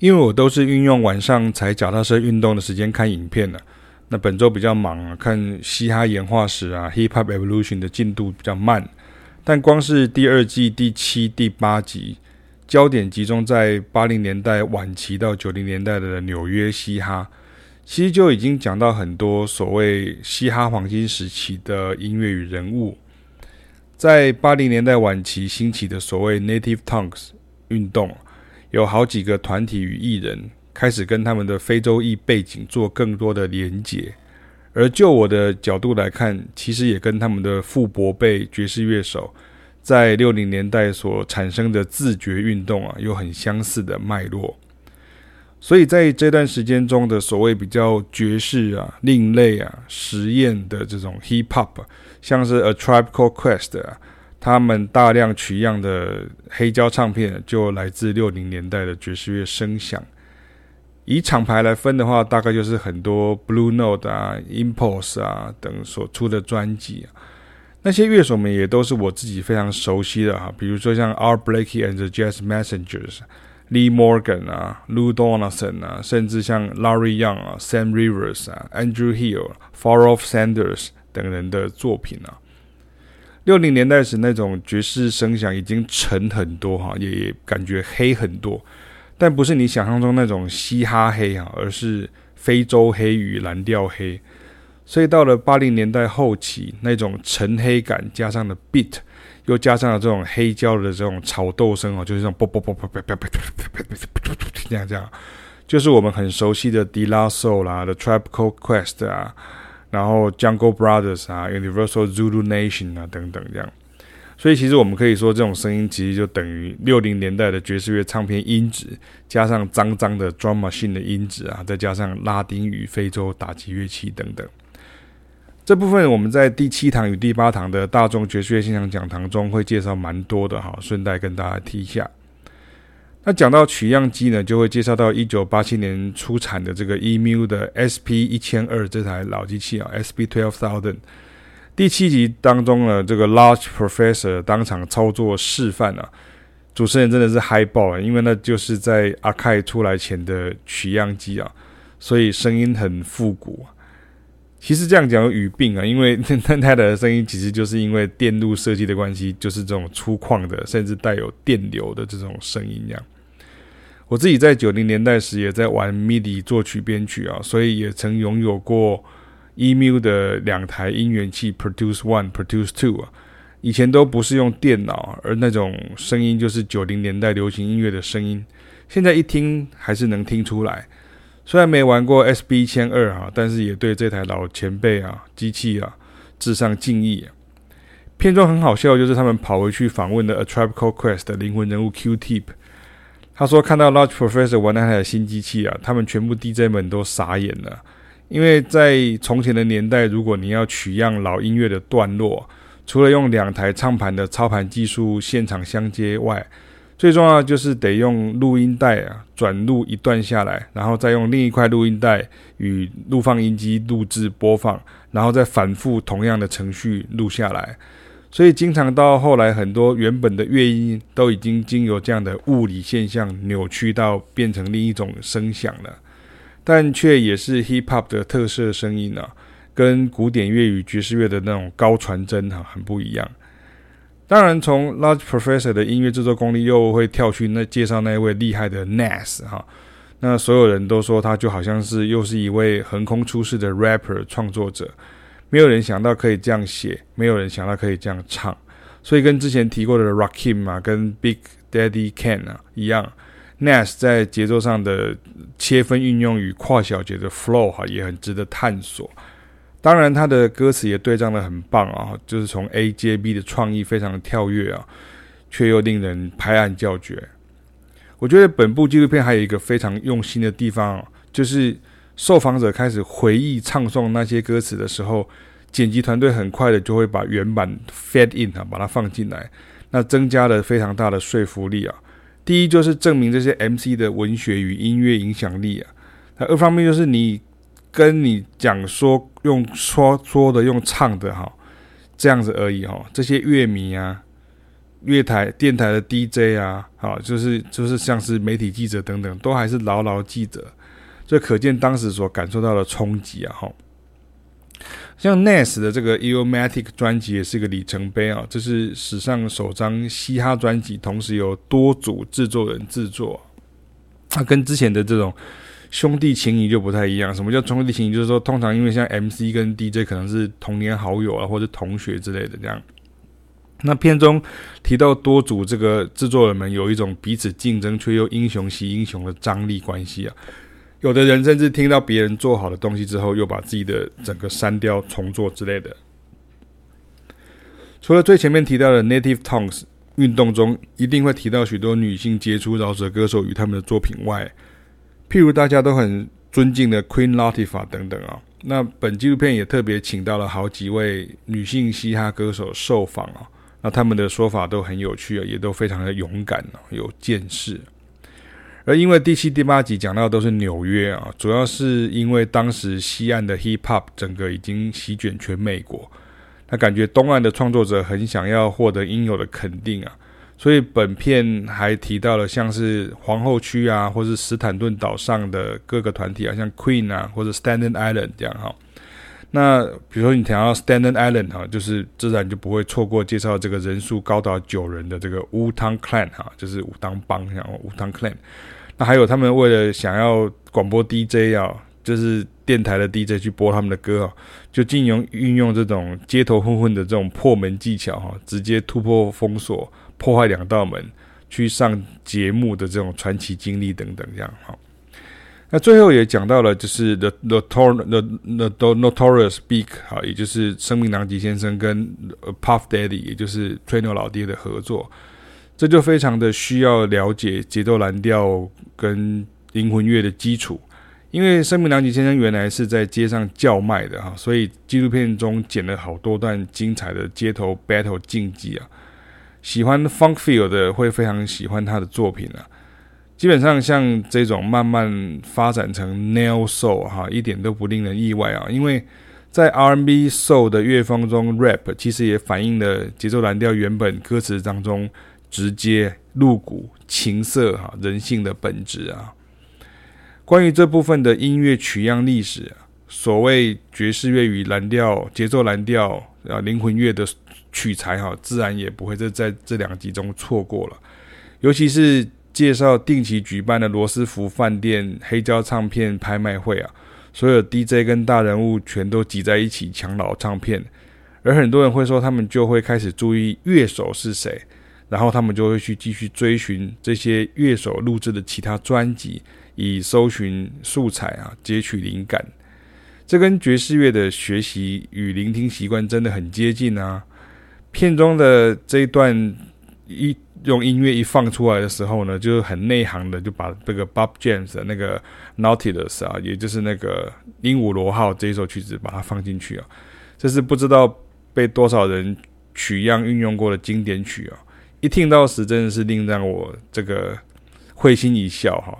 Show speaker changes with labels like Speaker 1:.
Speaker 1: 因为我都是运用晚上踩脚踏车运动的时间看影片的。那本周比较忙啊，看嘻哈演化史啊，Hip Hop Evolution 的进度比较慢。但光是第二季第七、第八集，焦点集中在八零年代晚期到九零年代的纽约嘻哈，其实就已经讲到很多所谓嘻哈黄金时期的音乐与人物。在八零年代晚期兴起的所谓 Native Tongues 运动，有好几个团体与艺人。开始跟他们的非洲裔背景做更多的连结，而就我的角度来看，其实也跟他们的父伯辈爵士乐手在六零年代所产生的自觉运动啊，有很相似的脉络。所以在这段时间中的所谓比较爵士啊、另类啊、实验的这种 hip hop，像是 A Tribe Called Quest 啊，他们大量取样的黑胶唱片就来自六零年代的爵士乐声响。以厂牌来分的话，大概就是很多 Blue Note 啊、Impulse 啊等所出的专辑。那些乐手们也都是我自己非常熟悉的哈，比如说像 Art Blakey and the Jazz Messengers、Lee Morgan 啊、Lou Donaldson 啊，甚至像 Larry Young 啊、Sam Rivers 啊、Andrew Hill、Far Off Sanders 等人的作品啊。六零年代时那种爵士声响已经沉很多哈也感觉黑很多但不是你想象中那种嘻哈黑啊而是非洲黑与蓝调黑。所以到了八零年代后期那种沉黑感加上了 beat 又加上了这种黑胶的这种炒豆声哦就是这种啵啵啵啵啵啵啵啵啵啵啵这样这样就是我们很熟悉的迪拉瘦啦 the tropical quest 啦然后 Jungle Brothers 啊，Universal Zulu Nation 啊等等这样。所以其实我们可以说，这种声音其实就等于六零年代的爵士乐唱片音质，加上脏脏的 drum machine 的音质啊，再加上拉丁与非洲打击乐器等等。这部分我们在第七堂与第八堂的大众爵士乐现场讲堂中会介绍蛮多的哈，顺带跟大家提一下。那讲到取样机呢，就会介绍到一九八七年出产的这个 EMU 的 SP 一千二这台老机器啊，SP twelve thousand。第七集当中呢，这个 Large Professor 当场操作示范啊，主持人真的是嗨爆了，因为那就是在 Akai 出来前的取样机啊，所以声音很复古。其实这样讲有语病啊，因为 那台的声音其实就是因为电路设计的关系，就是这种粗犷的，甚至带有电流的这种声音这样。我自己在九零年代时也在玩 MIDI 作曲编曲啊，所以也曾拥有过。EMU 的两台音源器 Produce One、Produce Two 啊，以前都不是用电脑，而那种声音就是九零年代流行音乐的声音。现在一听还是能听出来。虽然没玩过 SB 一千二啊，但是也对这台老前辈啊机器啊致上敬意。片中很好笑，就是他们跑回去访问的 A Tribe Called Quest 的灵魂人物 Q-Tip，他说看到 Large Professor 玩那台新机器啊，他们全部 DJ 们都傻眼了。因为在从前的年代，如果你要取样老音乐的段落，除了用两台唱盘的操盘技术现场相接外，最重要就是得用录音带啊转录一段下来，然后再用另一块录音带与录放音机录制播放，然后再反复同样的程序录下来。所以经常到后来，很多原本的乐音都已经经由这样的物理现象扭曲到变成另一种声响了。但却也是 hip hop 的特色声音啊，跟古典乐与爵士乐的那种高传真哈很不一样。当然，从 Large Professor 的音乐制作功力又会跳去那介绍那一位厉害的 Nas 哈，那所有人都说他就好像是又是一位横空出世的 rapper 创作者，没有人想到可以这样写，没有人想到可以这样唱，所以跟之前提过的 Rakim 啊，跟 Big Daddy k a n 啊一样。Nas 在节奏上的切分运用与跨小节的 flow 哈也很值得探索。当然，他的歌词也对仗得很棒啊，就是从 A 接 B 的创意非常的跳跃啊，却又令人拍案叫绝。我觉得本部纪录片还有一个非常用心的地方，就是受访者开始回忆唱诵那些歌词的时候，剪辑团队很快的就会把原版 fade in 啊，把它放进来，那增加了非常大的说服力啊。第一就是证明这些 MC 的文学与音乐影响力啊，那二方面就是你跟你讲说用说说的用唱的哈，这样子而已哈，这些乐迷啊乐台、电台的 DJ 啊，好，就是就是像是媒体记者等等，都还是牢牢记着，这可见当时所感受到的冲击啊，哈。像 Nas 的这个 e o m a t i c 专辑也是一个里程碑啊，这是史上首张嘻哈专辑，同时有多组制作人制作。它跟之前的这种兄弟情谊就不太一样。什么叫兄弟情谊？就是说，通常因为像 MC 跟 DJ 可能是童年好友啊，或者同学之类的这样。那片中提到多组这个制作人们有一种彼此竞争却又英雄惜英雄的张力关系啊。有的人甚至听到别人做好的东西之后，又把自己的整个删掉重做之类的。除了最前面提到的 Native Tongues 运动中，一定会提到许多女性杰出饶舌歌手与他们的作品外，譬如大家都很尊敬的 Queen Latifah 等等啊。那本纪录片也特别请到了好几位女性嘻哈歌手受访啊，那他们的说法都很有趣啊，也都非常的勇敢啊，有见识。而因为第七、第八集讲到都是纽约啊，主要是因为当时西岸的 hip hop 整个已经席卷全美国，那感觉东岸的创作者很想要获得应有的肯定啊，所以本片还提到了像是皇后区啊，或是史坦顿岛上的各个团体啊，像 Queen 啊，或者 standen Island 这样哈。那比如说你提到 standen Island 哈，就是自然就不会错过介绍这个人数高达九人的这个 Wu-Tang Clan 哈，就是武当帮，然后 Wu-Tang Clan。那还有他们为了想要广播 DJ 啊，就是电台的 DJ 去播他们的歌啊，就尽用运用这种街头混混的这种破门技巧哈，直接突破封锁，破坏两道门，去上节目的这种传奇经历等等这样哈。那最后也讲到了，就是 The The The The Notorious Big 哈，也就是声名狼藉先生跟 Puff Daddy，也就是吹牛老爹的合作，这就非常的需要了解节奏蓝调跟灵魂乐的基础，因为声名狼藉先生原来是在街上叫卖的哈，所以纪录片中剪了好多段精彩的街头 battle 竞技啊，喜欢 Funk Feel 的会非常喜欢他的作品啊。基本上像这种慢慢发展成 Neo Soul 哈，一点都不令人意外啊，因为在 R&B Soul 的乐风中，Rap 其实也反映了节奏蓝调原本歌词当中直接露骨、情色哈人性的本质啊。关于这部分的音乐取样历史，所谓爵士乐与蓝调、节奏蓝调啊、灵魂乐的取材哈，自然也不会在在这两集中错过了，尤其是。介绍定期举办的罗斯福饭店黑胶唱片拍卖会啊，所有 DJ 跟大人物全都挤在一起抢老唱片，而很多人会说，他们就会开始注意乐手是谁，然后他们就会去继续追寻这些乐手录制的其他专辑，以搜寻素材啊，截取灵感。这跟爵士乐的学习与聆听习惯真的很接近啊。片中的这一段一。用音乐一放出来的时候呢，就很内行的就把这个 Bob James 的那个 Nautilus 啊，也就是那个鹦鹉螺号这一首曲子把它放进去啊，这是不知道被多少人取样运用过的经典曲啊，一听到时真的是令让我这个会心一笑哈，